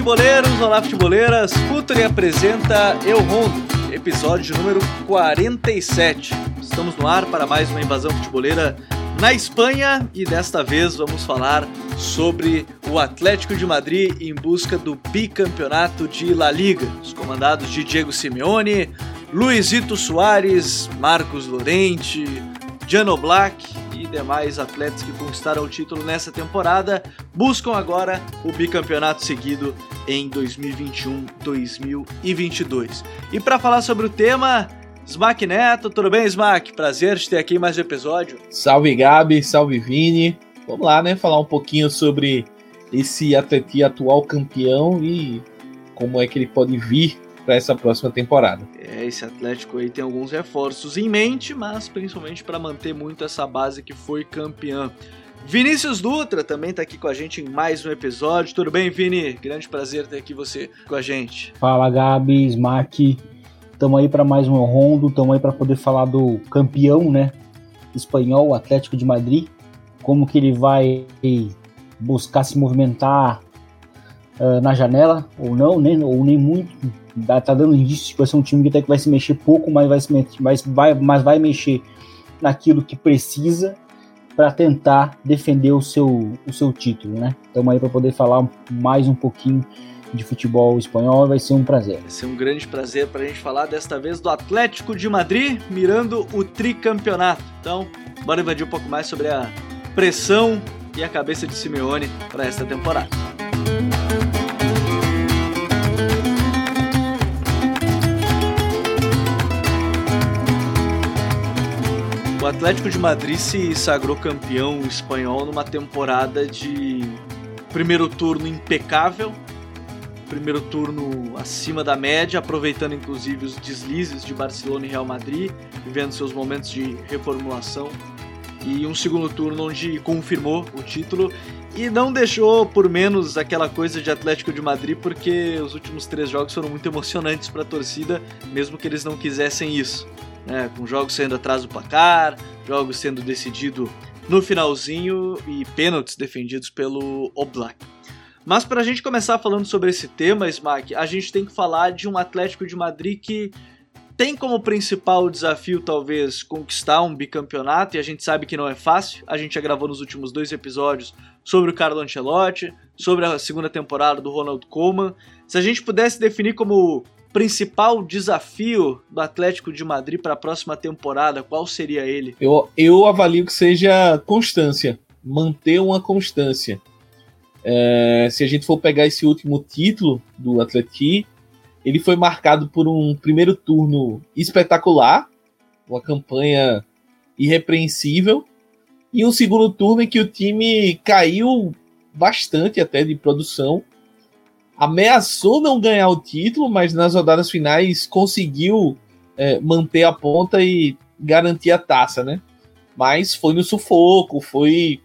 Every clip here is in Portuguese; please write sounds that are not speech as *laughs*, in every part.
Futeboleiros, olá, futeboleiras. Futuri apresenta Eu Rondo, episódio número 47. Estamos no ar para mais uma invasão futeboleira na Espanha e desta vez vamos falar sobre o Atlético de Madrid em busca do bicampeonato de La Liga. Os comandados de Diego Simeone, Luizito Soares, Marcos Lorente, Jano Black e demais atletas que conquistaram o título nessa temporada buscam agora o bicampeonato seguido em 2021-2022. E para falar sobre o tema, Smack Neto, tudo bem, Smack? Prazer te ter aqui em mais um episódio. Salve, Gabi, salve, Vini. Vamos lá, né? Falar um pouquinho sobre esse atleta atual campeão e como é que ele pode vir para essa próxima temporada. É, esse Atlético aí tem alguns reforços em mente, mas principalmente para manter muito essa base que foi campeã. Vinícius Dutra também está aqui com a gente em mais um episódio. Tudo bem, Vini? Grande prazer ter aqui você com a gente. Fala, Gabi, Smack. Estamos aí para mais um rondo, estamos aí para poder falar do campeão, né, espanhol, Atlético de Madrid, como que ele vai buscar se movimentar uh, na janela ou não, né, ou nem muito. Tá dando indício que vai ser um time que até que vai se mexer pouco, mas vai, se mexer, mas vai, mas vai mexer naquilo que precisa para tentar defender o seu, o seu título, né? Estamos aí para poder falar mais um pouquinho de futebol espanhol. Vai ser um prazer. Vai ser um grande prazer para a gente falar desta vez do Atlético de Madrid mirando o tricampeonato. Então, bora invadir um pouco mais sobre a pressão e a cabeça de Simeone para esta temporada. Atlético de Madrid se sagrou campeão espanhol numa temporada de primeiro turno impecável, primeiro turno acima da média, aproveitando inclusive os deslizes de Barcelona e Real Madrid, vivendo seus momentos de reformulação. E um segundo turno onde confirmou o título e não deixou por menos aquela coisa de Atlético de Madrid, porque os últimos três jogos foram muito emocionantes para a torcida, mesmo que eles não quisessem isso. Né? Com jogos sendo atrás do placar, jogos sendo decidido no finalzinho e pênaltis defendidos pelo Oblak. Mas para a gente começar falando sobre esse tema, Smack, a gente tem que falar de um Atlético de Madrid que tem como principal desafio, talvez, conquistar um bicampeonato, e a gente sabe que não é fácil. A gente já gravou nos últimos dois episódios sobre o Carlo Ancelotti, sobre a segunda temporada do Ronald Koeman. Se a gente pudesse definir como principal desafio do Atlético de Madrid para a próxima temporada, qual seria ele? Eu, eu avalio que seja constância, manter uma constância. É, se a gente for pegar esse último título do Atleti, ele foi marcado por um primeiro turno espetacular, uma campanha irrepreensível, e um segundo turno em que o time caiu bastante até de produção. Ameaçou não ganhar o título, mas nas rodadas finais conseguiu é, manter a ponta e garantir a taça, né? Mas foi no sufoco, foi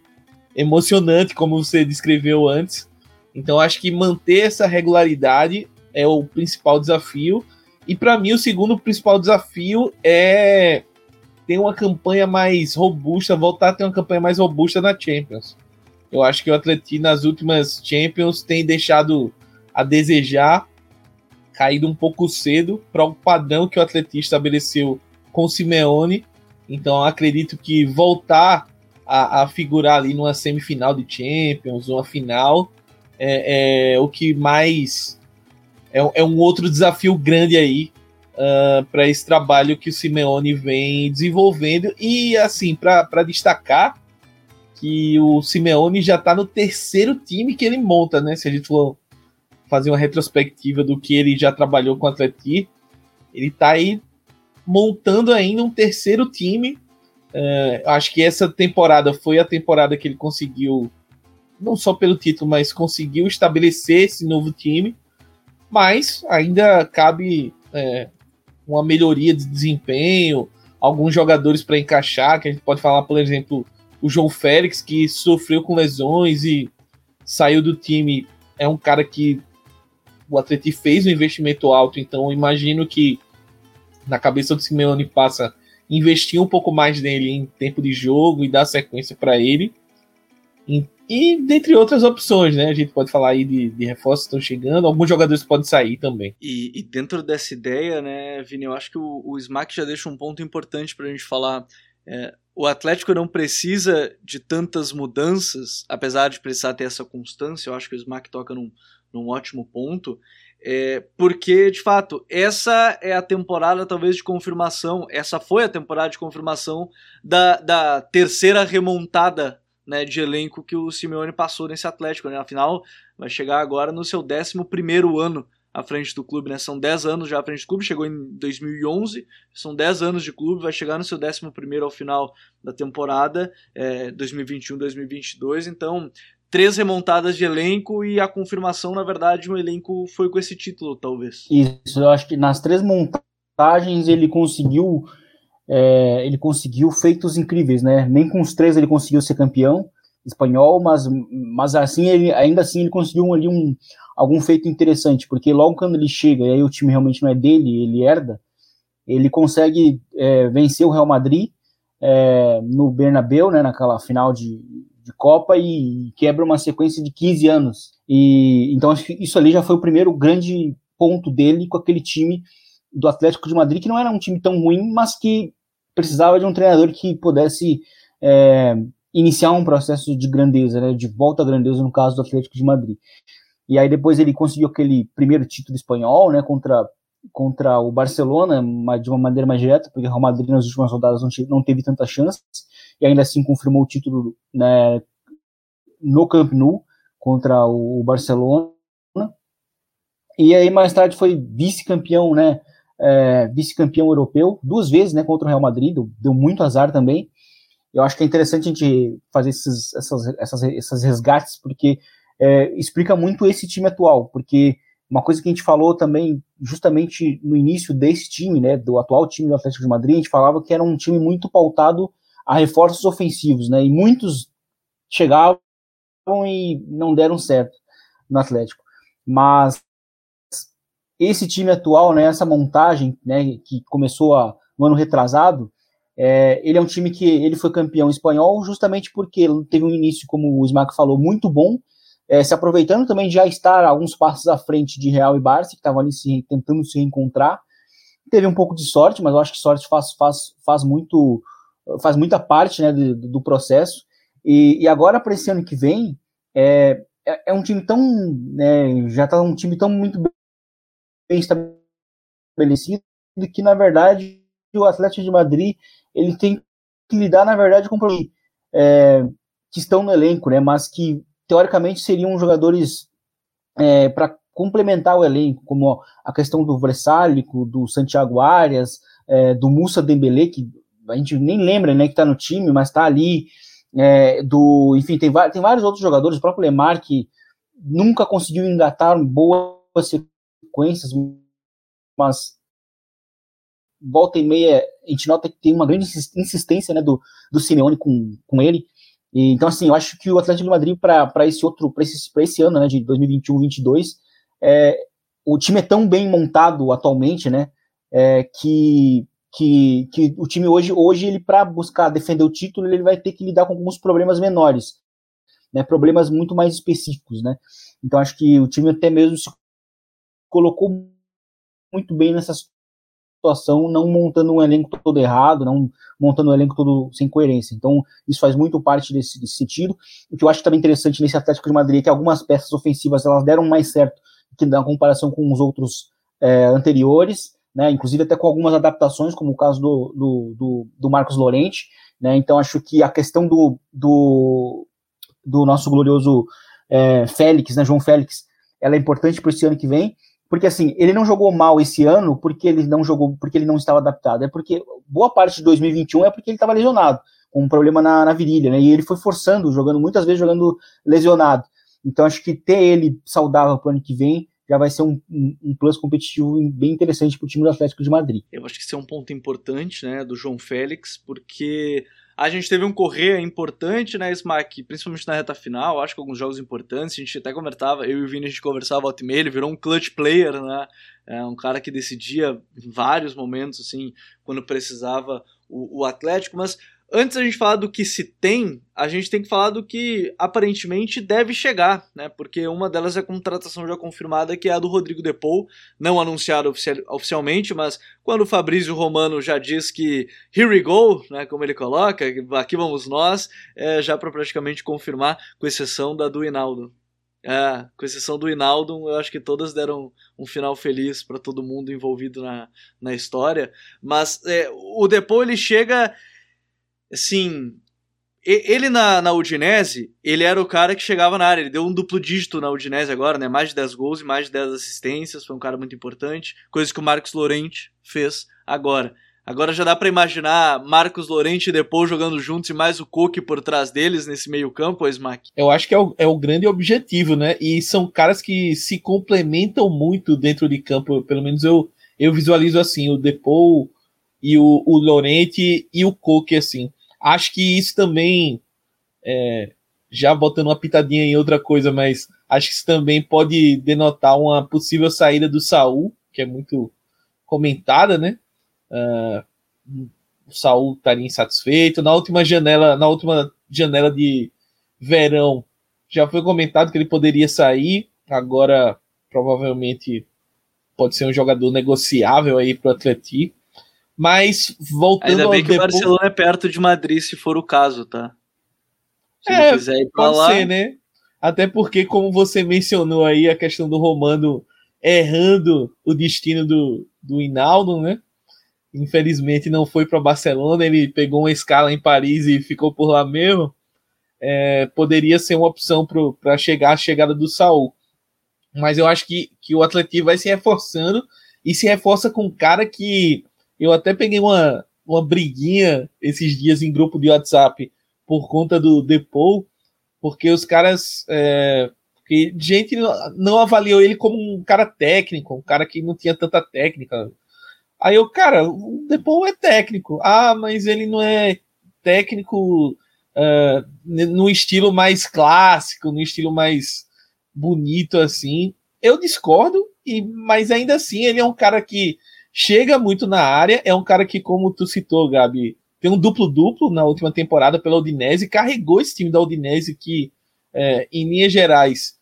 emocionante, como você descreveu antes. Então acho que manter essa regularidade é o principal desafio. E para mim o segundo principal desafio é ter uma campanha mais robusta, voltar a ter uma campanha mais robusta na Champions. Eu acho que o Atleti nas últimas Champions tem deixado a desejar, caído um pouco cedo para o padrão que o Atleti estabeleceu com Simeone. Então acredito que voltar a, a figurar ali numa semifinal de Champions, uma final, é, é o que mais é, é, um outro desafio grande aí uh, para esse trabalho que o Simeone vem desenvolvendo. E assim, para destacar que o Simeone já está no terceiro time que ele monta, né? Se a gente for fazer uma retrospectiva do que ele já trabalhou com o Atleti, ele está aí montando ainda um terceiro time é, acho que essa temporada foi a temporada que ele conseguiu, não só pelo título, mas conseguiu estabelecer esse novo time. Mas ainda cabe é, uma melhoria de desempenho, alguns jogadores para encaixar, que a gente pode falar, por exemplo, o João Félix, que sofreu com lesões e saiu do time. É um cara que o Atleti fez um investimento alto, então imagino que na cabeça do Simeone passa investir um pouco mais nele em tempo de jogo e dar sequência para ele. E dentre outras opções, né? A gente pode falar aí de, de reforços que estão chegando, alguns jogadores podem sair também. E, e, dentro dessa ideia, né, Vini, eu acho que o, o Smack já deixa um ponto importante para a gente falar. É, o Atlético não precisa de tantas mudanças, apesar de precisar ter essa constância, eu acho que o Smack toca num, num ótimo ponto, é, porque, de fato, essa é a temporada talvez de confirmação, essa foi a temporada de confirmação da, da terceira remontada né, de elenco que o Simeone passou nesse Atlético. Né? Afinal, vai chegar agora no seu 11 ano à frente do clube, né? São 10 anos já à frente do clube, chegou em 2011, são 10 anos de clube, vai chegar no seu 11 ao final da temporada, é, 2021-2022, então três remontadas de elenco e a confirmação, na verdade, o elenco foi com esse título, talvez. Isso, eu acho que nas três montagens ele conseguiu é, ele conseguiu feitos incríveis, né? Nem com os três ele conseguiu ser campeão espanhol, mas, mas assim ele ainda assim ele conseguiu ali um algum feito interessante, porque logo quando ele chega e aí o time realmente não é dele, ele herda, ele consegue é, vencer o Real Madrid é, no Bernabéu, né? Naquela final de, de Copa e quebra uma sequência de 15 anos. E então acho que isso ali já foi o primeiro grande ponto dele com aquele time do Atlético de Madrid, que não era um time tão ruim, mas que precisava de um treinador que pudesse é, iniciar um processo de grandeza, né, de volta à grandeza no caso do Atlético de Madrid. E aí depois ele conseguiu aquele primeiro título espanhol, né, contra contra o Barcelona, de uma maneira mais direta, porque o Real Madrid nas últimas rodadas não, teve tanta chance, e ainda assim confirmou o título né, no Camp Nou contra o Barcelona. E aí mais tarde foi vice-campeão, né, é, vice-campeão europeu, duas vezes, né, contra o Real Madrid, deu muito azar também. Eu acho que é interessante a gente fazer esses, essas, essas, essas resgates, porque é, explica muito esse time atual, porque uma coisa que a gente falou também, justamente no início desse time, né, do atual time do Atlético de Madrid, a gente falava que era um time muito pautado a reforços ofensivos, né, e muitos chegavam e não deram certo no Atlético. Mas esse time atual, né, essa montagem, né, que começou a, no ano retrasado, é, ele é um time que ele foi campeão espanhol justamente porque teve um início, como o Smack falou, muito bom, é, se aproveitando também de já estar alguns passos à frente de Real e Barça, que estavam ali se, tentando se reencontrar. Teve um pouco de sorte, mas eu acho que sorte faz, faz, faz, muito, faz muita parte né, do, do processo. E, e agora, para esse ano que vem, é, é, é um time tão. Né, já está um time tão muito bem estabelecido que, na verdade, o Atlético de Madrid ele tem que lidar, na verdade, com é, que estão no elenco, né, mas que teoricamente seriam jogadores é, para complementar o elenco, como a questão do Vrsálico, do Santiago Arias, é, do Musa Dembélé, que a gente nem lembra né, que está no time, mas está ali, é, do, enfim, tem, tem vários outros jogadores, o próprio Lemar, que nunca conseguiu engatar boas sequências, mas volta e meia a gente nota que tem uma grande insistência né, do, do Simeone com, com ele, e, então, assim, eu acho que o Atlético de Madrid, para esse outro, para esse, esse ano, né, de 2021-22, é, o time é tão bem montado atualmente, né, é, que, que, que o time hoje, hoje ele para buscar defender o título, ele vai ter que lidar com alguns problemas menores, né, problemas muito mais específicos, né. Então, acho que o time até mesmo se colocou muito bem nessa situação, não montando um elenco todo errado, não montando um elenco todo sem coerência. Então, isso faz muito parte desse, desse sentido. O que eu acho também interessante nesse Atlético de Madrid é que algumas peças ofensivas elas deram mais certo que na comparação com os outros é, anteriores, né, inclusive até com algumas adaptações, como o caso do, do, do, do Marcos Lorente. Né, então, acho que a questão do, do, do nosso glorioso é, Félix, né, João Félix, ela é importante para esse ano que vem, porque assim, ele não jogou mal esse ano porque ele não jogou, porque ele não estava adaptado, é porque boa parte de 2021 é porque ele estava lesionado, com um problema na, na virilha, né? E ele foi forçando, jogando muitas vezes jogando lesionado. Então acho que ter ele saudável para o ano que vem já vai ser um, um, um plus competitivo bem interessante para o time do Atlético de Madrid. Eu acho que esse é um ponto importante, né, do João Félix, porque a gente teve um correr importante, né, Smack, principalmente na reta final, acho que alguns jogos importantes, a gente até conversava, eu e o Vini a gente conversava alto e meio, ele virou um clutch player, né, é um cara que decidia em vários momentos, assim, quando precisava o, o Atlético, mas antes a gente falar do que se tem, a gente tem que falar do que aparentemente deve chegar, né? Porque uma delas é a contratação já confirmada, que é a do Rodrigo Depou, não anunciada oficial, oficialmente, mas quando o Fabrício Romano já diz que here we go, né? Como ele coloca, aqui vamos nós, é, já para praticamente confirmar, com exceção da do Hinaldo. É, com exceção do Hinaldo, eu acho que todas deram um final feliz para todo mundo envolvido na, na história. Mas é, o Depou ele chega assim, ele na, na Udinese, ele era o cara que chegava na área, ele deu um duplo dígito na Udinese agora, né? Mais de 10 gols e mais de 10 assistências, foi um cara muito importante, coisa que o Marcos Lorente fez agora. Agora já dá para imaginar Marcos Lorente e depois jogando juntos e mais o Coque por trás deles nesse meio-campo, Smack? Eu acho que é o, é o grande objetivo, né? E são caras que se complementam muito dentro de campo, pelo menos eu, eu visualizo assim, o Depou e o, o Lorente e o Coque, assim. Acho que isso também, é, já botando uma pitadinha em outra coisa, mas acho que isso também pode denotar uma possível saída do Saul, que é muito comentada, né? Uh, o Saul estaria insatisfeito. Na última janela, na última janela de verão, já foi comentado que ele poderia sair. Agora, provavelmente, pode ser um jogador negociável aí para o Atlético. Mas voltando Ainda bem ao que o Barcelona é perto de Madrid, se for o caso, tá? Se é, quiser ir pra lá... ser, né? Até porque, como você mencionou aí, a questão do Romano errando o destino do, do Hinaldo, né? Infelizmente não foi para Barcelona, ele pegou uma escala em Paris e ficou por lá mesmo. É, poderia ser uma opção para chegar a chegada do Saul. Mas eu acho que, que o Atlético vai se reforçando e se reforça com um cara que eu até peguei uma, uma briguinha esses dias em grupo de WhatsApp por conta do Depou, porque os caras. É, porque gente não avaliou ele como um cara técnico, um cara que não tinha tanta técnica. Aí eu, cara, o Depou é técnico. Ah, mas ele não é técnico uh, no estilo mais clássico, no estilo mais bonito assim. Eu discordo, e, mas ainda assim ele é um cara que chega muito na área, é um cara que, como tu citou, Gabi, tem um duplo-duplo na última temporada pela Udinese, carregou esse time da Udinese que, é, em linhas gerais,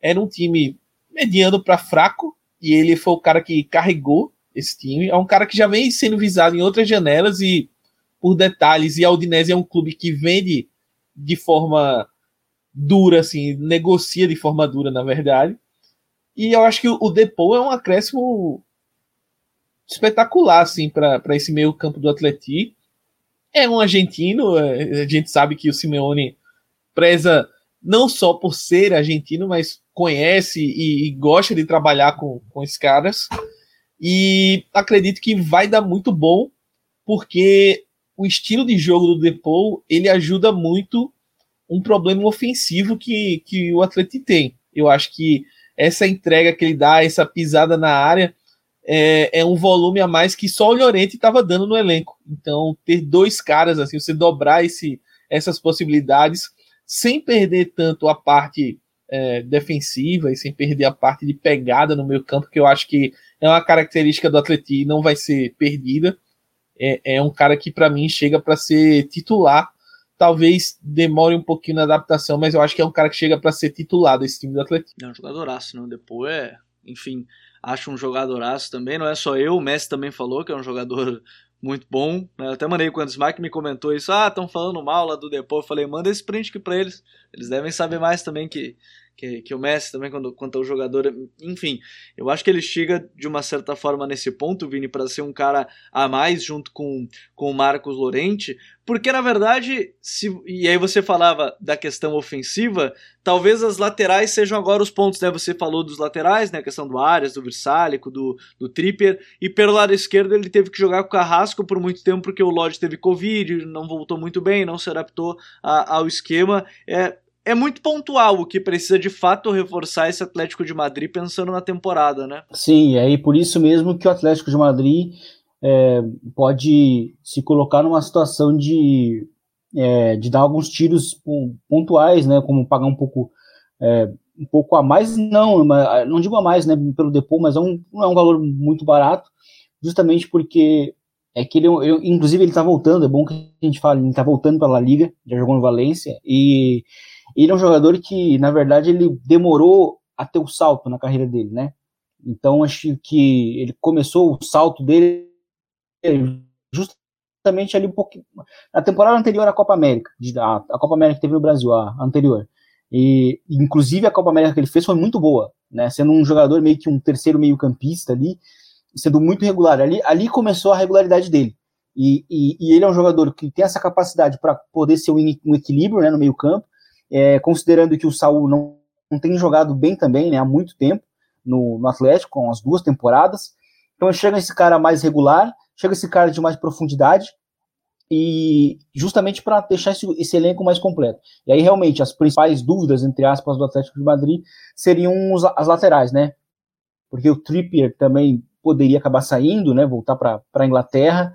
era um time mediano para fraco, e ele foi o cara que carregou esse time. É um cara que já vem sendo visado em outras janelas e, por detalhes, e a Udinese é um clube que vende de forma dura, assim, negocia de forma dura, na verdade. E eu acho que o Depou é um acréscimo espetacular assim para esse meio campo do Atleti. É um argentino, é, a gente sabe que o Simeone preza não só por ser argentino, mas conhece e, e gosta de trabalhar com, com esses caras. E acredito que vai dar muito bom, porque o estilo de jogo do Depou ele ajuda muito um problema ofensivo que, que o Atlético tem. Eu acho que essa entrega que ele dá, essa pisada na área, é, é, um volume a mais que só o Llorente estava dando no elenco. Então, ter dois caras assim, você dobrar esse, essas possibilidades sem perder tanto a parte é, defensiva e sem perder a parte de pegada no meio campo, que eu acho que é uma característica do Atleti e não vai ser perdida. É, é um cara que, para mim, chega para ser titular. Talvez demore um pouquinho na adaptação, mas eu acho que é um cara que chega para ser titular desse time do Atlético. É um jogadoraço, não? Depois é, enfim, acho um jogadoraço também, não é só eu, o Messi também falou que é um jogador *laughs* muito bom. Né? Eu até mandei quando o Smack me comentou isso, ah, estão falando mal lá do Depô, eu falei, manda esse print aqui pra eles, eles devem saber mais também que que, que o Messi também, quando, quanto ao jogador. Enfim, eu acho que ele chega de uma certa forma nesse ponto, Vini, para ser um cara a mais junto com, com o Marcos Lorente, porque na verdade, se, e aí você falava da questão ofensiva, talvez as laterais sejam agora os pontos, né? Você falou dos laterais, né? A questão do Arias, do Versálico, do, do Trippier, e pelo lado esquerdo ele teve que jogar com o Carrasco por muito tempo, porque o Lodge teve Covid, não voltou muito bem, não se adaptou a, ao esquema. É, é muito pontual o que precisa de fato reforçar esse Atlético de Madrid pensando na temporada, né? Sim, é aí por isso mesmo que o Atlético de Madrid é, pode se colocar numa situação de, é, de dar alguns tiros pontuais, né? Como pagar um pouco é, um pouco a mais, não, não digo a mais, né? Pelo depô, mas é um, não é um valor muito barato, justamente porque é que ele, ele, inclusive, ele tá voltando, é bom que a gente fale, ele tá voltando para a Liga, já jogou no Valência, e ele é um jogador que, na verdade, ele demorou a ter o salto na carreira dele, né? Então, acho que ele começou o salto dele justamente ali um pouquinho, na temporada anterior à Copa América, a, Copa América que teve no Brasil, a anterior. E, inclusive, a Copa América que ele fez foi muito boa, né? Sendo um jogador meio que um terceiro meio-campista ali, sendo muito regular. Ali, ali começou a regularidade dele. E, e, e ele é um jogador que tem essa capacidade para poder ser um, um, equilíbrio né, no meio-campo, é, considerando que o Saul não, não tem jogado bem também né, há muito tempo no, no Atlético, com as duas temporadas. Então chega esse cara mais regular, chega esse cara de mais profundidade, e justamente para deixar esse, esse, elenco mais completo. E aí realmente as principais dúvidas, entre aspas, do Atlético de Madrid seriam os, as laterais, né? Porque o Trippier também poderia acabar saindo, né? Voltar para a Inglaterra.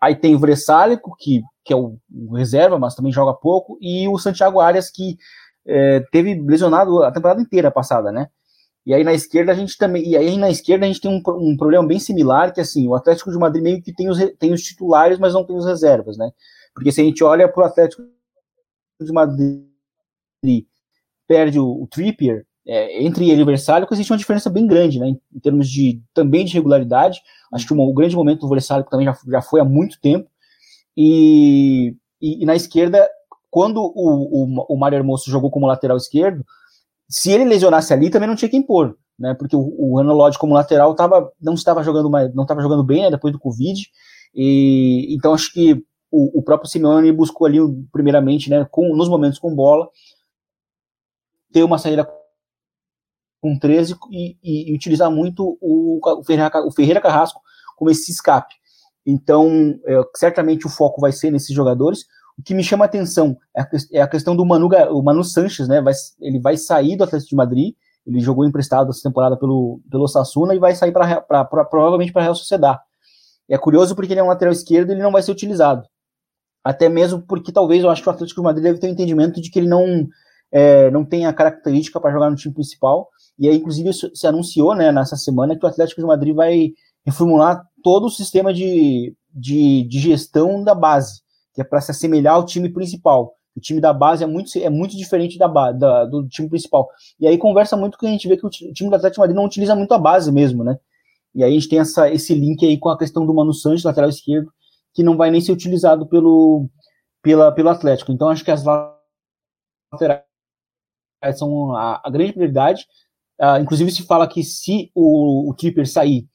Aí tem o Vressálico, que, que é o, reserva, mas também joga pouco, e o Santiago Arias, que é, teve lesionado a temporada inteira passada, né? E aí na esquerda a gente também. E aí na esquerda a gente tem um, um problema bem similar, que assim, o Atlético de Madrid meio que tem os, tem os titulares, mas não tem os reservas, né? Porque se a gente olha para o Atlético de Madrid perde o, o Trippier, é, entre ele e o Versálico existe uma diferença bem grande, né? Em, em termos de também de regularidade. Acho que o, o grande momento do Versálico também já, já foi há muito tempo. E, e, e na esquerda, quando o, o, o Mário Hermoso jogou como lateral esquerdo, se ele lesionasse ali, também não tinha quem pôr, né? Porque o, o Lodge como lateral tava, não estava jogando mais, não estava jogando bem, né, depois do Covid. E então acho que o, o, próprio Simeone buscou ali, primeiramente, né, com, nos momentos com bola, ter uma saída com 13 e, e, e utilizar muito o, o, Ferreira, o Ferreira Carrasco como esse escape. Então, é, certamente o foco vai ser nesses jogadores. O que me chama a atenção é a, é a questão do Manu, o Manu Sanches, né? Vai, ele vai sair do Atlético de Madrid. Ele jogou emprestado essa temporada pelo, pelo Sassuna e vai sair para provavelmente para a Real Sociedade. É curioso porque ele é um lateral esquerdo e ele não vai ser utilizado. Até mesmo porque talvez eu acho que o Atlético de Madrid deve ter o um entendimento de que ele não, é, não tem a característica para jogar no time principal. E aí, inclusive, se anunciou né, nessa semana que o Atlético de Madrid vai reformular todo o sistema de, de, de gestão da base que é para se assemelhar ao time principal. O time da base é muito, é muito diferente da, da, do time principal. E aí conversa muito que a gente vê que o time do Atlético Madrid não utiliza muito a base mesmo, né? E aí a gente tem essa, esse link aí com a questão do Mano Santos, lateral esquerdo, que não vai nem ser utilizado pelo, pela, pelo Atlético. Então acho que as laterais são a, a grande prioridade. Uh, inclusive se fala que se o, o Tripper sair,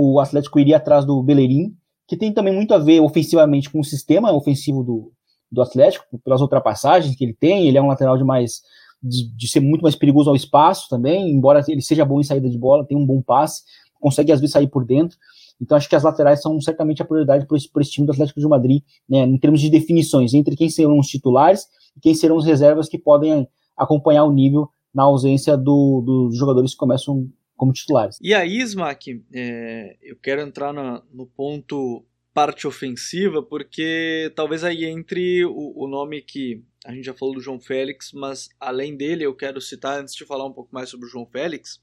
o Atlético iria atrás do Bellerin, que tem também muito a ver ofensivamente com o sistema ofensivo do, do Atlético, pelas ultrapassagens que ele tem, ele é um lateral de mais de, de, ser muito mais perigoso ao espaço também, embora ele seja bom em saída de bola, tem um bom passe, consegue às vezes sair por dentro. Então acho que as laterais são certamente a prioridade para esse, esse time do Atlético de Madrid, né, em termos de definições entre quem serão os titulares e quem serão os reservas que podem acompanhar o nível na ausência do, dos jogadores que começam como titulares. E aí, Smack, é, eu quero entrar no, no ponto parte ofensiva, porque talvez aí entre o, o, nome que a gente já falou do João Félix, mas além dele eu quero citar, antes de falar um pouco mais sobre o João Félix,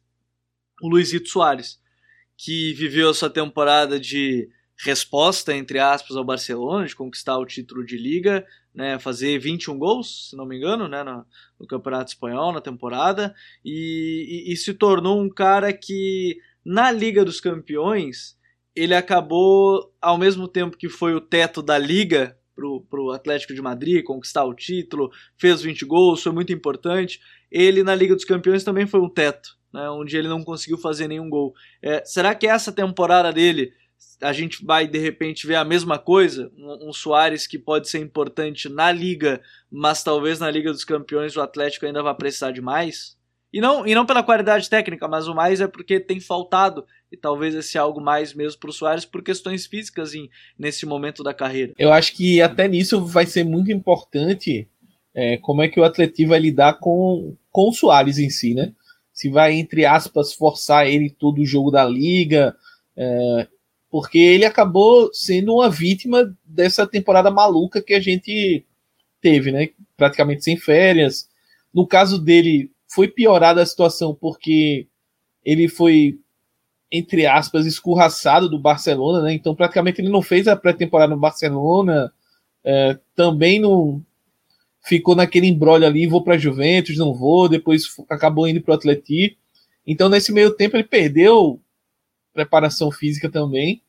o Luizito Soares, que viveu essa temporada de resposta, entre aspas, ao Barcelona, de conquistar o título de liga, né, fazer 21 gols, se não me engano, né, no, no Campeonato Espanhol, na temporada, e, e, e, se tornou um cara que, na Liga dos Campeões, ele acabou, ao mesmo tempo que foi o teto da Liga para o Atlético de Madrid, conquistar o título, fez 20 gols, foi muito importante, ele na Liga dos Campeões também foi um teto, né, onde ele não conseguiu fazer nenhum gol. É, será que essa temporada dele a gente vai de repente ver a mesma coisa, um, um Soares que pode ser importante na liga, mas talvez na Liga dos Campeões o Atlético ainda vai precisar de mais. E não, e não pela qualidade técnica, mas o mais é porque tem faltado, e talvez esse algo mais mesmo para o Soares por questões físicas em, nesse momento da carreira. Eu acho que até nisso vai ser muito importante é, como é que o Atlético vai lidar com, com o Soares em si, né? Se vai, entre aspas, forçar ele todo o jogo da liga, é, porque ele acabou sendo uma vítima dessa temporada maluca que a gente teve, né? Praticamente sem férias. No caso dele, foi piorada a situação porque ele foi entre aspas, escorraçado do Barcelona, né? Então praticamente ele não fez a pré-temporada no Barcelona, é, também não ficou naquele embrolho ali, vou para Juventus, não vou, depois acabou indo para o Atleti. Então nesse meio tempo ele perdeu preparação física também.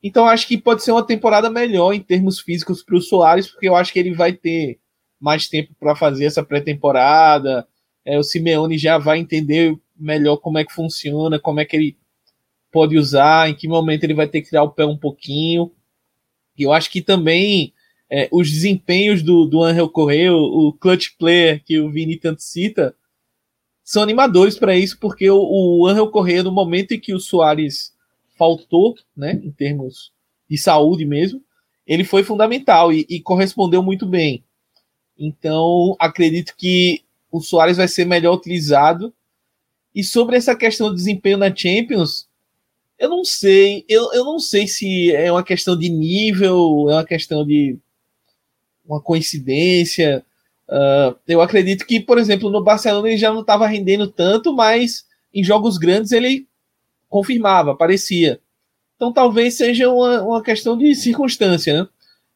Então acho que pode ser uma temporada melhor em termos físicos para o Soares, porque eu acho que ele vai ter mais tempo para fazer essa pré-temporada. É, o Simeone já vai entender melhor como é que funciona, como é que ele pode usar, em que momento ele vai ter que tirar o pé um pouquinho. E eu acho que também é, os desempenhos do, do Angel Correa, o, o clutch player que o Vini tanto cita, são animadores para isso, porque o, o Angel Correa, no momento em que o Soares faltou, né, em termos de saúde mesmo, ele foi fundamental e, e correspondeu muito bem. Então, acredito que o Soares vai ser melhor utilizado. E sobre essa questão do desempenho na Champions, eu não sei. Eu, eu não sei se é uma questão de nível, é uma questão de uma coincidência. Uh, eu acredito que, por exemplo, no Barcelona ele já não estava rendendo tanto, mas em jogos grandes ele confirmava, parecia. Então talvez seja uma, uma questão de circunstância, né?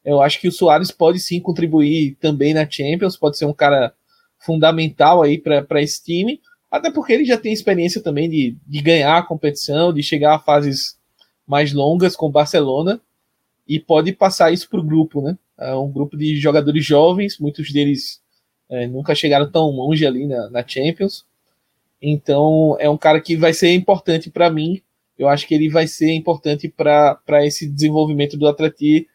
Eu acho que o Soares pode sim contribuir também na Champions, pode ser um cara fundamental aí para esse time, até porque ele já tem experiência também de, de ganhar a competição, de chegar a fases mais longas com o Barcelona e pode passar isso para o grupo, né? É um grupo de jogadores jovens, muitos deles é, nunca chegaram tão longe ali na, na Champions. Então é um cara que vai ser importante para mim. Eu acho que ele vai ser importante para esse desenvolvimento do Atleti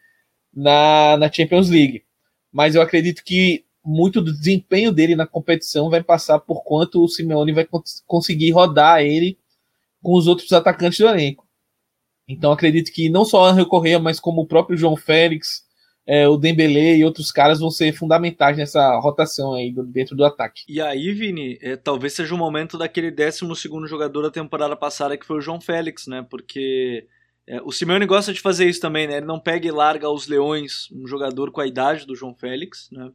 na, na Champions League. Mas eu acredito que muito do desempenho dele na competição vai passar por quanto o Simeone vai cons conseguir rodar ele com os outros atacantes do elenco. Então acredito que não só o Angel Correa, mas como o próprio João Félix, é, o Dembele e outros caras vão ser fundamentais nessa rotação aí dentro do ataque. E aí, Vini, é, talvez seja o momento daquele 12 jogador da temporada passada que foi o João Félix, né? Porque é, o Simeone gosta de fazer isso também, né? Ele não pega e larga aos leões um jogador com a idade do João Félix, né?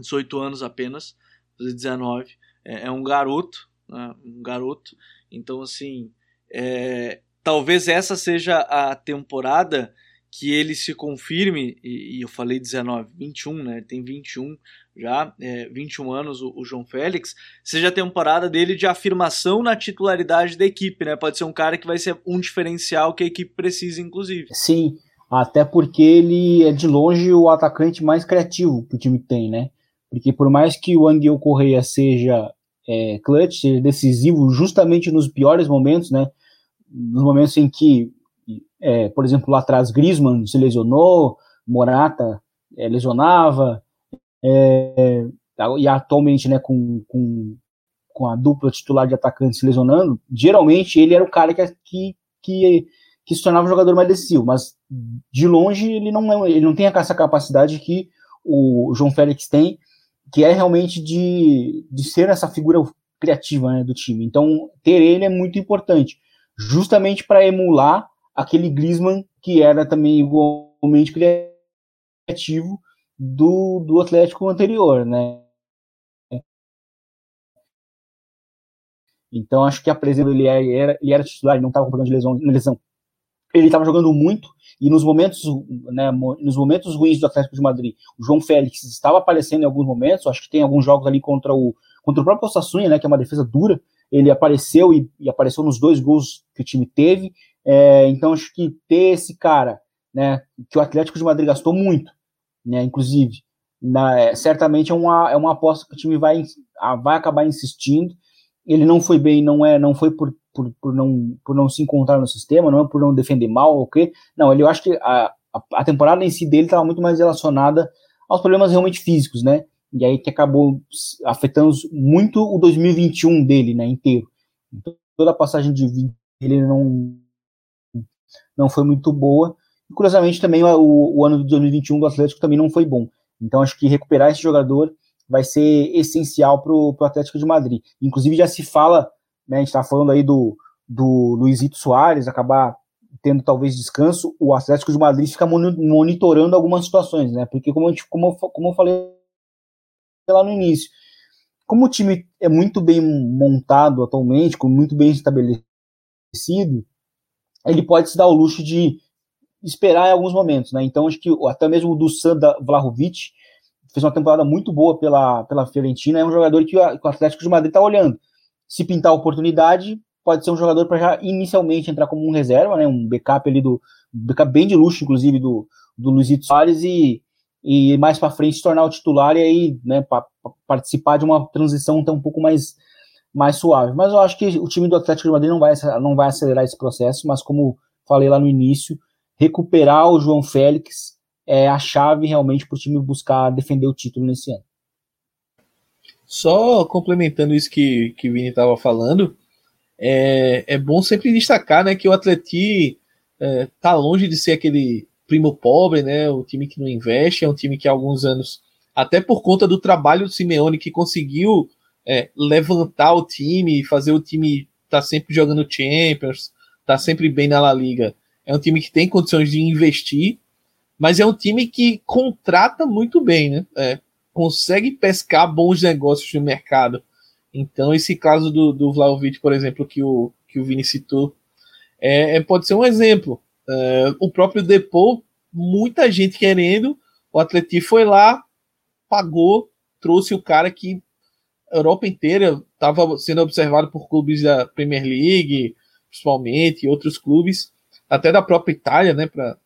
18 anos apenas, 19. É, é um garoto, né? um garoto. Então, assim, é, talvez essa seja a temporada que ele se confirme, e, e, eu falei 19, 21, né? Tem 21 já, é, 21 anos o, o, João Félix, seja a temporada dele de afirmação na titularidade da equipe, né? Pode ser um cara que vai ser um diferencial que a equipe precisa, inclusive. Sim, até porque ele é de longe o atacante mais criativo que o time tem, né? Porque por mais que o Angel Correia seja é, clutch, seja decisivo justamente nos piores momentos, né? Nos momentos em que é, por exemplo, lá atrás Griezmann se lesionou, Morata é, lesionava, é, e atualmente né, com, com, com a dupla titular de atacantes se lesionando, geralmente ele era o cara que, que, que, que se tornava o jogador mais decisivo, mas de longe ele não, ele não tem essa capacidade que o João Félix tem, que é realmente de, de ser essa figura criativa né, do time. Então, ter ele é muito importante, justamente para emular aquele Griezmann que era também igualmente criativo do, do Atlético anterior, né? Então acho que a presença dele era, ele era titular, ele não estava com problema de lesão, lesão. Ele estava jogando muito e nos momentos, né, nos momentos ruins do Atlético de Madrid, o João Félix estava aparecendo em alguns momentos. Acho que tem alguns jogos ali contra o contra o próprio Sassunha, né, que é uma defesa dura. Ele apareceu e, e apareceu nos dois gols que o time teve. É, então acho que ter esse cara, né, que o Atlético de Madrid gastou muito, né, inclusive, na, é, certamente é uma, é uma aposta que o time vai, vai acabar insistindo. Ele não foi bem, não é, não foi por, por, por, não, por não se encontrar no sistema, não é por não defender mal, ok? Não, ele, eu acho que a, a, a temporada em si dele estava muito mais relacionada aos problemas realmente físicos, né? E aí que acabou afetando muito o 2021 dele, né, inteiro. Então, toda a passagem de vida ele não não foi muito boa. E, curiosamente, também o, o ano de 2021 do Atlético também não foi bom. Então, acho que recuperar esse jogador vai ser essencial para o Atlético de Madrid. Inclusive, já se fala, né, a gente está falando aí do, do Luizito Soares acabar tendo talvez descanso, o Atlético de Madrid fica monitorando algumas situações, né? Porque, como, gente, como, como eu falei lá no início, como o time é muito bem montado atualmente, muito bem estabelecido, ele pode se dar o luxo de esperar em alguns momentos, né? Então acho que até mesmo o Dusan Vlahovic fez uma temporada muito boa pela, pela Fiorentina, é um jogador que, o Atlético de Madrid está olhando. Se pintar a oportunidade, pode ser um jogador para já inicialmente entrar como um reserva, né? Um backup ali do backup bem de luxo, inclusive do, do Luizito Soares e, e mais para frente se tornar o titular e aí, né, pa, pa, participar de uma transição tão um pouco mais mais suave. Mas eu acho que o time do Atlético de Madrid não vai não vai acelerar esse processo, mas como falei lá no início, recuperar o João Félix é a chave realmente para o time buscar defender o título nesse ano. Só complementando isso que, que o Vini estava falando, é, é bom sempre destacar né, que o Atleti é, tá longe de ser aquele primo pobre, né, o time que não investe, é um time que há alguns anos, até por conta do trabalho do Simeone, que conseguiu é, levantar o time, fazer o time estar tá sempre jogando Champions, tá sempre bem na La Liga, é um time que tem condições de investir, mas é um time que contrata muito bem, né? É, consegue pescar bons negócios no mercado. Então, esse caso do, do Vlaovic, por exemplo, que o, que o Vini citou, é, é pode ser um exemplo. É, o próprio Depô, muita gente querendo, o Atleti foi lá, pagou, trouxe o cara que a Europa inteira estava sendo observado por clubes da Premier League, principalmente, e outros clubes, até da própria Itália, né, para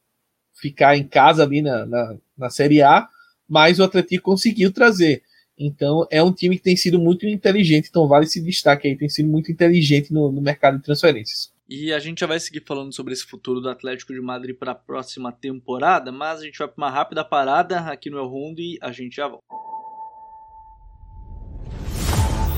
ficar em casa ali na, na, na Série A, mas o Atlético conseguiu trazer. Então é um time que tem sido muito inteligente, então vale esse destaque aí, tem sido muito inteligente no, no mercado de transferências. E a gente já vai seguir falando sobre esse futuro do Atlético de Madrid para a próxima temporada, mas a gente vai para uma rápida parada aqui no El Rondo e a gente já volta.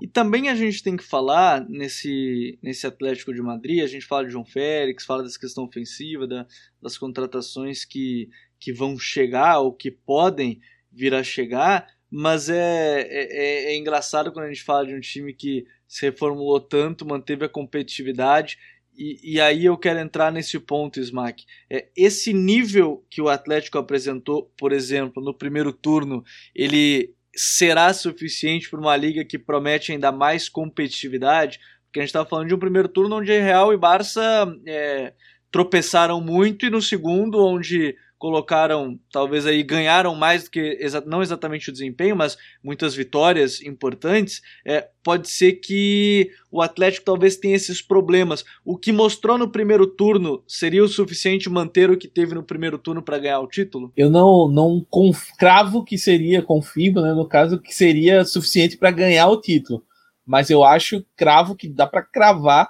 E também a gente tem que falar nesse, nesse Atlético de Madrid, a gente fala de João Félix, fala dessa questão ofensiva, da, das contratações que que vão chegar ou que podem vir a chegar, mas é, é, é, engraçado quando a gente fala de um time que se reformulou tanto, manteve a competitividade. E, e aí eu quero entrar nesse ponto, Smack. É, esse nível que o Atlético apresentou, por exemplo, no primeiro turno, ele será suficiente para uma liga que promete ainda mais competitividade? Porque a gente estava falando de um primeiro turno onde Real e Barça é, tropeçaram muito, e no segundo, onde colocaram, talvez aí ganharam mais do que exa não exatamente o desempenho, mas muitas vitórias importantes, é, pode ser que o Atlético talvez tenha esses problemas. O que mostrou no primeiro turno seria o suficiente manter o que teve no primeiro turno para ganhar o título? Eu não não cravo que seria, confirmo, né, no caso que seria suficiente para ganhar o título, mas eu acho cravo que dá para cravar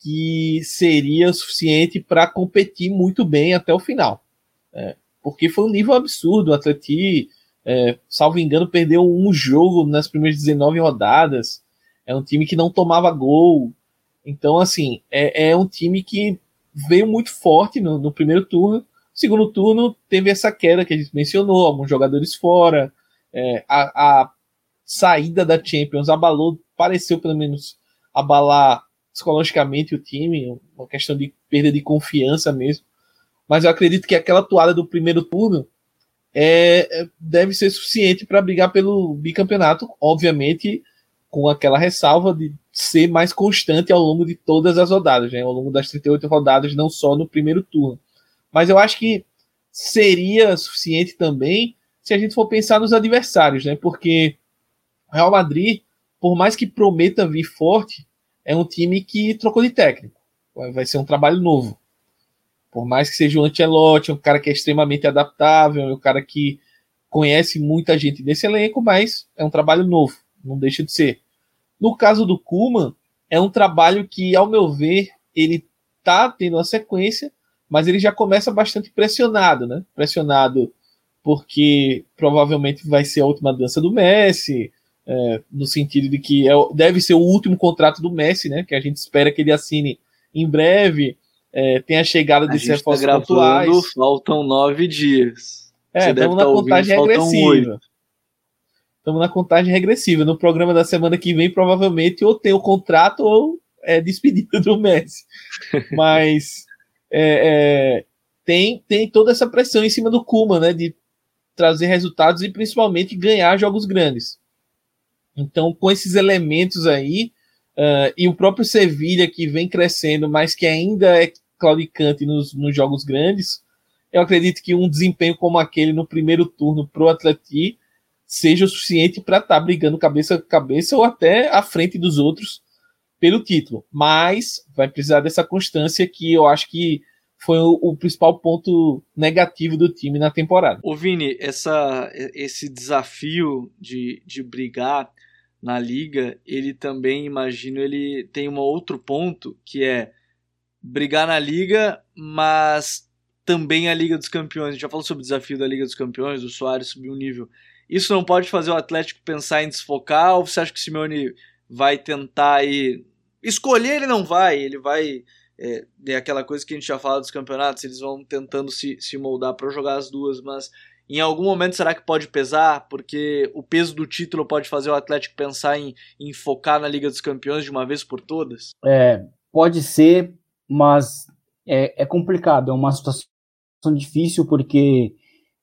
que seria suficiente para competir muito bem até o final. É, porque foi um nível absurdo. O Atleti, é, salvo engano, perdeu um jogo nas primeiras 19 rodadas. É um time que não tomava gol. Então, assim, é, é um time que veio muito forte no, no primeiro turno. Segundo turno, teve essa queda que a gente mencionou, alguns jogadores fora. É, a, a saída da Champions abalou, pareceu pelo menos abalar psicologicamente o time, uma questão de perda de confiança mesmo mas eu acredito que aquela toada do primeiro turno é, é deve ser suficiente para brigar pelo bicampeonato, obviamente com aquela ressalva de ser mais constante ao longo de todas as rodadas, né? ao longo das 38 rodadas, não só no primeiro turno. Mas eu acho que seria suficiente também se a gente for pensar nos adversários, né? Porque o Real Madrid, por mais que prometa vir forte, é um time que trocou de técnico. Vai ser um trabalho novo Por mais que seja o Ancelotti, um cara que é extremamente adaptável, um cara que conhece muita gente desse elenco, mas é um trabalho novo, não deixa de ser. No caso do Kuman, é um trabalho que, ao meu ver, ele tá tendo uma sequência, mas ele já começa bastante pressionado, né? Pressionado porque provavelmente vai ser a última dança do Messi, é, no sentido de que é, deve ser o último contrato do Messi, né? Que a gente espera que ele assine em breve. É, tem a chegada de tá reforços tá pontuais. Faltam nove dias. É, estamos na tá contagem regressiva. Estamos na contagem regressiva. No programa da semana que vem, provavelmente, ou tem o contrato ou é despedido do Messi. *laughs* Mas é, é, tem, tem toda essa pressão em cima do Kuma, né? De trazer resultados e principalmente ganhar jogos grandes. Então, com esses elementos aí, uh, e o próprio Sevilha que vem crescendo, mas que ainda é claudicante nos, nos jogos grandes, eu acredito que um desempenho como aquele no primeiro turno pro Atleti seja o suficiente para estar tá brigando cabeça a cabeça ou até à frente dos outros pelo título. Mas vai precisar dessa constância que eu acho que foi o, o, principal ponto negativo do time na temporada. O Vini, essa, esse desafio de, de brigar na liga, ele também, imagino, ele tem um outro ponto que é brigar na liga, mas também a Liga dos Campeões. A gente já falou sobre o desafio da Liga dos Campeões, o Soares subiu um nível. Isso não pode fazer o Atlético pensar em desfocar, ou você acha que o Simeone vai tentar aí. Escolher ele não vai, ele vai. É, é aquela coisa que a gente já falou dos campeonatos, eles vão tentando se, se moldar para jogar as duas, mas em algum momento será que pode pesar? Porque o peso do título pode fazer o Atlético pensar em, em focar na Liga dos Campeões de uma vez por todas? É, pode ser, mas é, é complicado, é uma situação difícil porque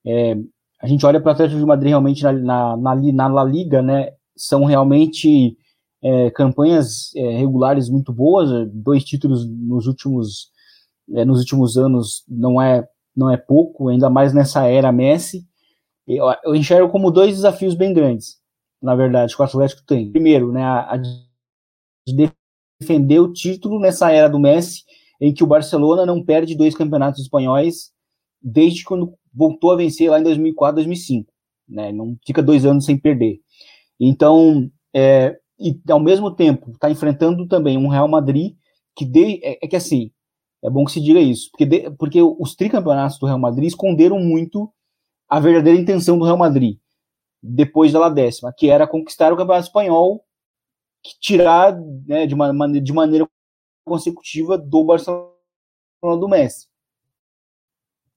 é, a gente olha para o Atlético de Madrid realmente na, na, na, na La Liga, né? São realmente é, campanhas é, regulares muito boas, dois títulos nos últimos, é, nos últimos anos não é, não é pouco, ainda mais nessa era Messi. Eu, eu enxergo como dois desafios bem grandes, na verdade, que o Atlético tem. Primeiro, né, a, a de defender o título nessa era do Messi, em que o Barcelona não perde dois campeonatos espanhóis desde quando voltou a vencer lá em 2004, 2005. Né? Não fica dois anos sem perder. Então, é, e ao mesmo tempo está enfrentando também um Real Madrid que de, é, é, que assim é bom que se diga isso porque de, porque os tricampeonatos do Real Madrid esconderam muito a verdadeira intenção do Real Madrid depois da décima que era conquistar o campeonato espanhol que tirar né, de uma de maneira consecutiva do Barcelona do Messi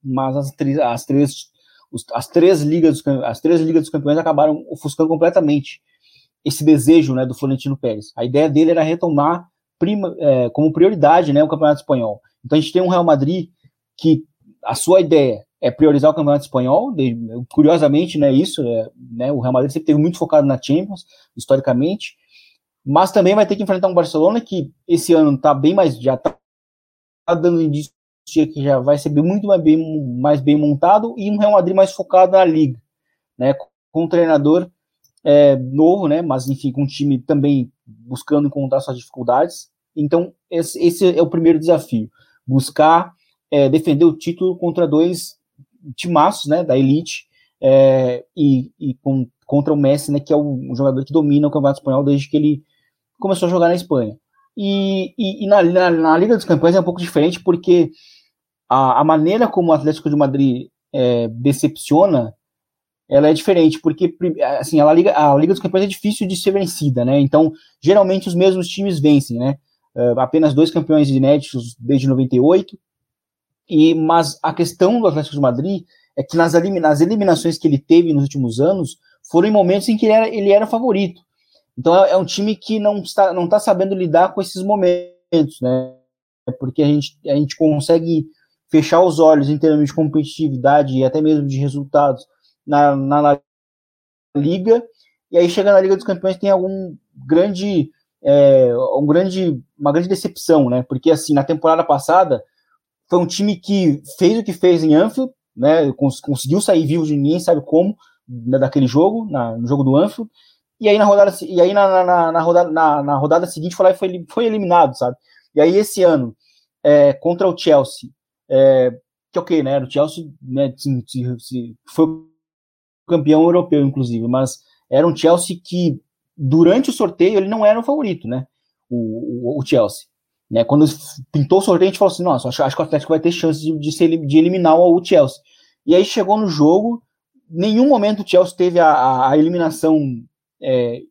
mas as, as três as três ligas as três ligas dos campeões acabaram ofuscando completamente esse desejo né, do Florentino Pérez. A ideia dele era retomar prima, é, como prioridade né, o Campeonato Espanhol. Então a gente tem um Real Madrid que a sua ideia é priorizar o Campeonato Espanhol, curiosamente, né, isso, é, né, o Real Madrid sempre teve muito focado na Champions, historicamente, mas também vai ter que enfrentar um Barcelona que esse ano está bem mais, já tá dando indício que já vai ser muito mais bem, mais bem montado, e um Real Madrid mais focado na Liga, né, com um treinador é, novo, né? Mas enfim, com um time também buscando encontrar suas dificuldades. Então, esse, esse é o primeiro desafio: buscar é, defender o título contra dois timaços, né? Da elite é, e, e com, contra o Messi, né? Que é o, o, jogador que domina o campeonato espanhol desde que ele começou a jogar na Espanha. E, e, e na, na, na, Liga dos Campeões é um pouco diferente porque a, a maneira como o Atlético de Madrid é, decepciona ela é diferente, porque assim, a Liga, a Liga dos Campeões é difícil de ser vencida, né? Então, geralmente os mesmos times vencem, né? Uh, apenas dois campeões inéditos desde 98. E, mas a questão do Atlético de Madrid é que nas, nas eliminações que ele teve nos últimos anos foram em momentos em que ele era, ele era favorito. Então é, é um time que não está, não está sabendo lidar com esses momentos, né? Porque a gente, a gente consegue fechar os olhos em termos de competitividade e até mesmo de resultados na, na Liga, e aí chega na Liga dos Campeões tem algum grande, é, um grande, uma grande decepção, né? Porque assim, na temporada passada foi um time que fez o que fez em Anfield, né? Cons conseguiu sair vivo de ninguém sabe como né, daquele jogo, na, no jogo do Anfield. E aí na rodada, e aí na, na, na rodada, na, na, rodada seguinte foi foi, foi eliminado, sabe? E aí esse ano, é, contra o Chelsea, é, que ok, né? O Chelsea né, se, se, se foi campeão europeu, inclusive, mas era um Chelsea que, durante o sorteio, ele não era o favorito, né? O, o, o Chelsea. Né? Quando pintou o sorteio, a gente falou assim: nossa, acho, acho que o Atlético vai ter chance de, de, ser, de eliminar o, Chelsea. E aí chegou no jogo, nenhum momento o Chelsea teve a, a eliminação é,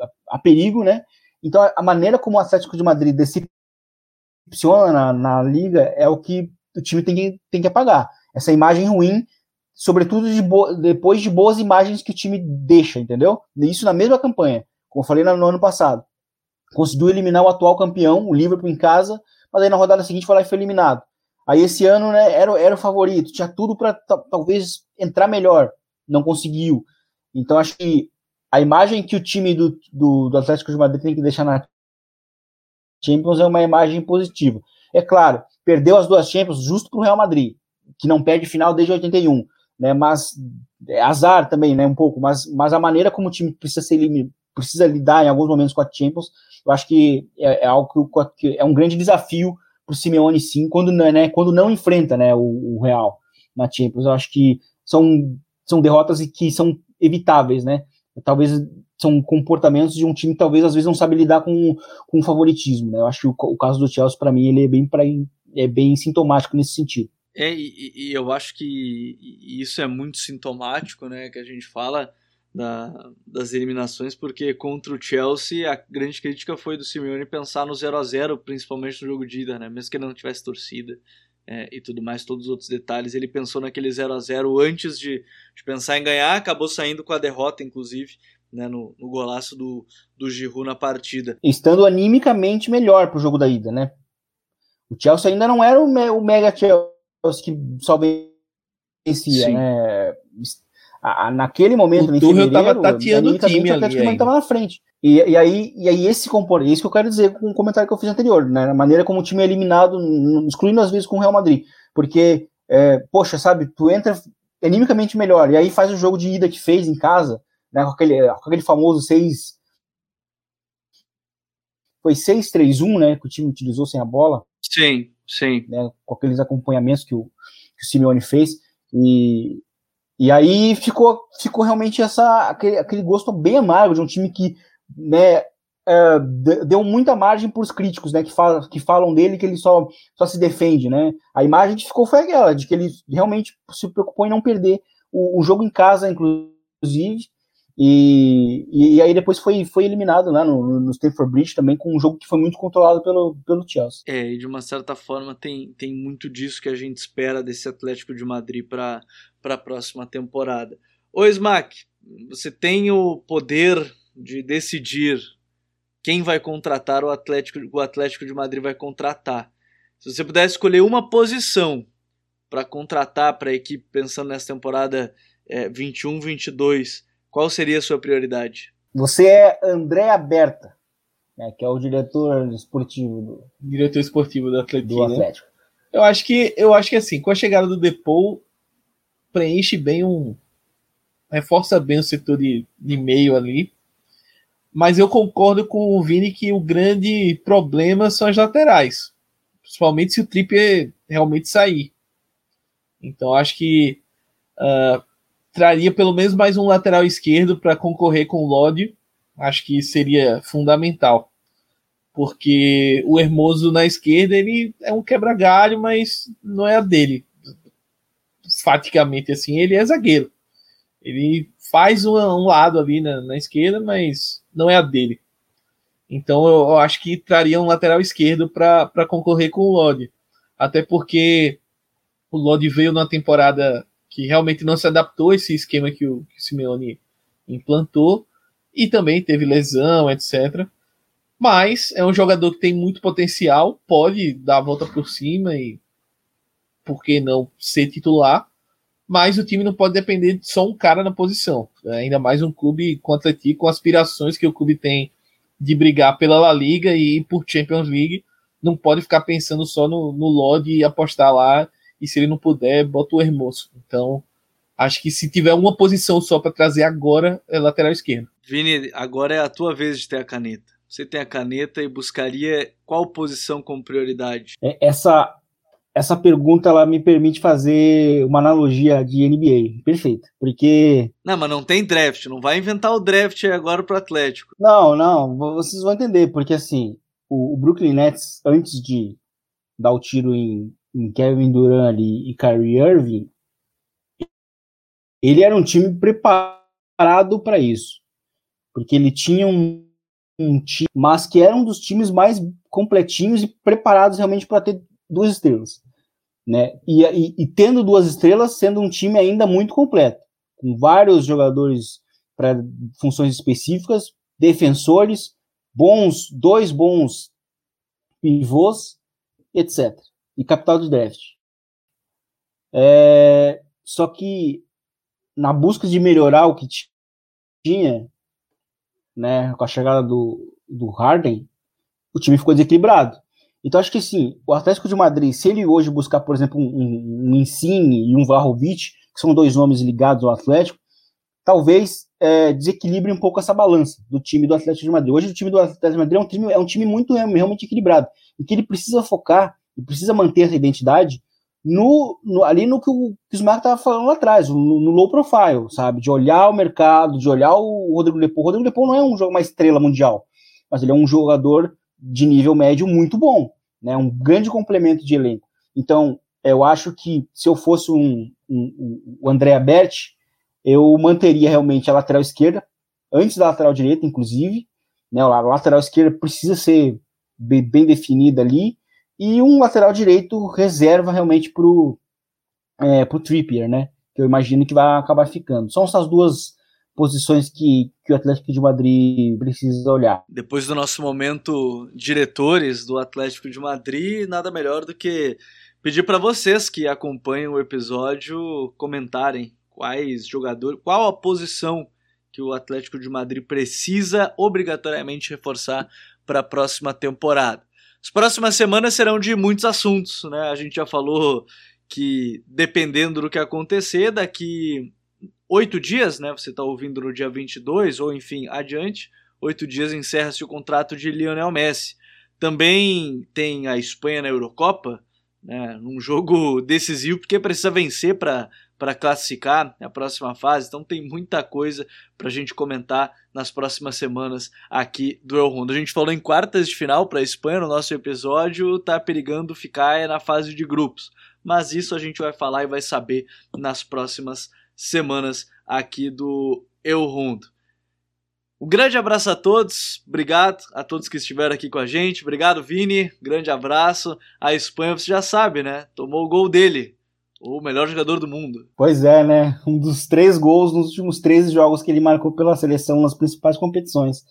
a, a, perigo, né? Então a maneira como o Atlético de Madrid decepciona na, na liga é o que o time tem que, tem que apagar. Essa imagem ruim, sobretudo de depois de boas imagens que o time deixa, entendeu? Isso na mesma campanha, como eu falei no, no ano passado. Conseguiu eliminar o atual campeão, o Liverpool em casa, mas aí na rodada seguinte foi lá e foi eliminado. Aí esse ano né, era, era o favorito, tinha tudo para talvez entrar melhor, não conseguiu. Então acho que a imagem que o time do, do, do Atlético de Madrid tem que deixar na Champions é uma imagem positiva. É claro, perdeu as duas Champions justo para o Real Madrid, que não perde final desde 81, né? Mas é azar também, né? Um pouco, mas, mas a maneira como o time precisa ser precisa lidar em alguns momentos com a Champions, eu acho que é, é algo que, que, é um grande desafio para o Simeone, sim, quando, né, quando não enfrenta né, o, o, Real na Champions. Eu acho que são, são derrotas que são evitáveis, né? Talvez são comportamentos de um time que talvez às vezes não sabe lidar com, com o favoritismo, né? Eu acho que o, o caso do Chelsea, para mim, ele é bem, pra, é bem sintomático nesse sentido. É, e, e eu acho que isso é muito sintomático, né? Que a gente fala da, das eliminações, porque contra o Chelsea a grande crítica foi do Simeone pensar no 0 a 0 principalmente no jogo de ida, né? mesmo que ele não tivesse torcida é, e tudo mais, todos os outros detalhes. Ele pensou naquele 0 a 0 antes de, de pensar em ganhar, acabou saindo com a derrota, inclusive. Né, no, no golaço do, do Giroud na partida. Estando animicamente melhor pro jogo da ida, né? O Chelsea ainda não era o, me, o mega Chelsea que só vencia, Sim. né? a, a, naquele momento, o Tuchel estava tateando o time ali. O estava na frente. E, e, aí, e aí esse componente, isso que eu quero dizer com o comentário que eu fiz anterior, né? A maneira como o time é eliminado, excluindo às vezes com o Real Madrid. Porque, é, poxa, sabe, tu entra animicamente melhor, e aí faz o jogo de ida que fez em casa, né? Com aquele, com aquele famoso 6. Foi 6-3-1, né? Que o time utilizou sem a bola. Sim, sim. Né, com aqueles acompanhamentos que o, que o Simeone fez. E, e aí ficou, ficou realmente essa, aquele, aquele gosto bem amargo de um time que né, é, deu muita margem para os críticos, né, que, fala, que falam dele que ele só, só se defende, né. A imagem que ficou foi aquela, de que ele realmente se preocupou em não perder o, o jogo em casa, inclusive, e, e, aí depois foi, foi eliminado lá no, no Stamford Bridge também com um jogo que foi muito controlado pelo, pelo Chelsea. É, e de uma certa forma tem, tem muito disso que a gente espera desse Atlético de Madrid para a próxima temporada. Ô Smack, você tem o poder de decidir quem vai contratar o Atlético, o Atlético de Madrid vai contratar. Se você pudesse escolher uma posição para contratar para a equipe pensando nessa temporada é, 21-22, qual seria a sua prioridade? Você é André Aberta, né, que é o diretor esportivo do, diretor esportivo do Atlético. Do né? Atlético. Eu acho que eu acho que assim, com a chegada do Depou, preenche bem um reforça bem o setor de, de meio ali. Mas eu concordo com o Vini que o grande problema são as laterais, principalmente se o Trippier realmente sair. Então acho que uh, traria pelo menos mais um lateral esquerdo para concorrer com o Lodi. Acho que seria fundamental. Porque o Hermoso na esquerda, ele é um quebra-galho, mas não é a dele. Faticamente assim, ele é zagueiro. Ele faz um, um lado ali na, na, esquerda, mas não é a dele. Então eu, eu acho que traria um lateral esquerdo para concorrer com o Lodi. Até porque o Lodi veio na temporada que realmente não se adaptou a esse esquema que o, que o Simeone implantou e também teve lesão, etc. Mas é um jogador que tem muito potencial, pode dar a volta por cima e por que não ser titular, mas o time não pode depender de só um cara na posição. Ainda mais um clube com Atlético, com aspirações que o clube tem de brigar pela La Liga e por Champions League, não pode ficar pensando só no, no Lodi e apostar lá e se ele não puder, bota o Hermoso. Então, acho que se tiver uma posição só para trazer agora, é lateral esquerdo. Vini, agora é a tua vez de ter a caneta. Você tem a caneta e buscaria qual posição como prioridade? É, essa essa pergunta ela me permite fazer uma analogia de NBA. Perfeito. Porque. Não, mas não tem draft. Não vai inventar o draft agora pro Atlético. Não, não. Vocês vão entender. Porque assim, o, o Brooklyn Nets, antes de dar o tiro em, em Kevin Durant ali, e Kyrie Irving, ele era um time preparado para isso. Porque ele tinha um, um time, mas que era um dos times mais completinhos e preparados realmente para ter duas estrelas né? E, e, e, tendo duas estrelas, sendo um time ainda muito completo, com vários jogadores para funções específicas, defensores, bons, dois bons pivôs, etc. E capital de draft. É, só que na busca de melhorar o que tinha, né, com a chegada do, do Harden, o time ficou desequilibrado. Então acho que sim, o Atlético de Madrid, se ele hoje buscar, por exemplo, um, um Insigne e um Vlahovic, que são dois nomes ligados ao Atlético, talvez é, desequilibre um pouco essa balança do time do Atlético de Madrid. Hoje o time do Atlético de Madrid é um time, é um time muito realmente equilibrado e que ele precisa focar e precisa manter essa identidade no, no, ali no que o, que o Smart estava falando lá atrás, no, no, low profile, sabe? De olhar o mercado, de olhar o Rodrigo Lepou. O Rodrigo Lepou não é um jogo uma estrela mundial, mas ele é um jogador de nível médio muito bom né, um grande complemento de elenco. Então, eu acho que se eu fosse um, um, um, o André Berti, eu manteria realmente a lateral esquerda, antes da lateral direita, inclusive. Né, a lateral esquerda precisa ser bem definida ali, e um lateral direito reserva realmente para o é, Trippier, né? Que eu imagino que vai acabar ficando. São essas duas posições que, que o Atlético de Madrid precisa olhar. Depois do nosso momento diretores do Atlético de Madrid, nada melhor do que pedir para vocês que acompanham o episódio comentarem quais jogadores, qual a posição que o Atlético de Madrid precisa obrigatoriamente reforçar para a próxima temporada. As próximas semanas serão de muitos assuntos, né? A gente já falou que dependendo do que acontecer, daqui oito dias, né? Você está ouvindo no dia 22, ou enfim, adiante. Oito dias encerra-se o contrato de Lionel Messi. Também tem a Espanha na Eurocopa, né? Um jogo decisivo, porque precisa vencer para para classificar a próxima fase. Então tem muita coisa para a gente comentar nas próximas semanas aqui do El Rondo. A gente falou em quartas de final para a Espanha no nosso episódio, tá perigando ficar na fase de grupos. Mas isso a gente vai falar e vai saber nas próximas semanas aqui do Eu Rondo. Um grande abraço a todos, obrigado a todos que estiveram aqui com a gente, obrigado Vini, grande abraço. A Espanha você já sabe, né? Tomou o gol dele, o melhor jogador do mundo. Pois é, né? Um dos três gols nos últimos 13 jogos que ele marcou pela seleção nas principais competições.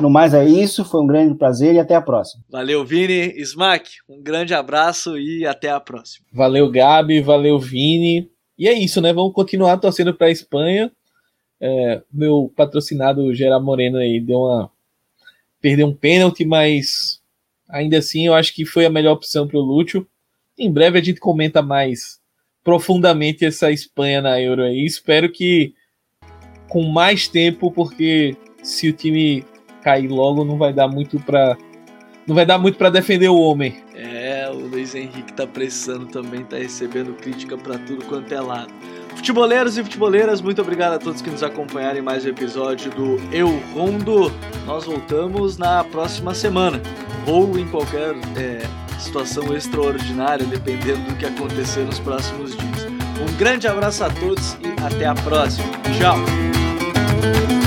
No mais é isso, foi um grande prazer e até a próxima. Valeu, Vini. Smack, um grande abraço e até a próxima. Valeu, Gabi, valeu, Vini. E é isso, né? Vamos continuar torcendo para a Espanha. É, meu patrocinado Gerard Moreno aí deu uma. Perdeu um pênalti, mas ainda assim eu acho que foi a melhor opção para o Lúcio. Em breve a gente comenta mais profundamente essa Espanha na Euro aí. Espero que com mais tempo, porque se o time cair logo não vai dar muito para não vai dar muito para defender o homem. É, o Luiz Henrique tá precisando também, tá recebendo crítica para tudo quanto é lado. Futeboleiros e futeboleiras, muito obrigado a todos que nos acompanharam em mais um episódio do Eu Rondo. Nós voltamos na próxima semana, ou em qualquer é, situação extraordinária, dependendo do que acontecer nos próximos dias. Um grande abraço a todos e até a próxima. Tchau!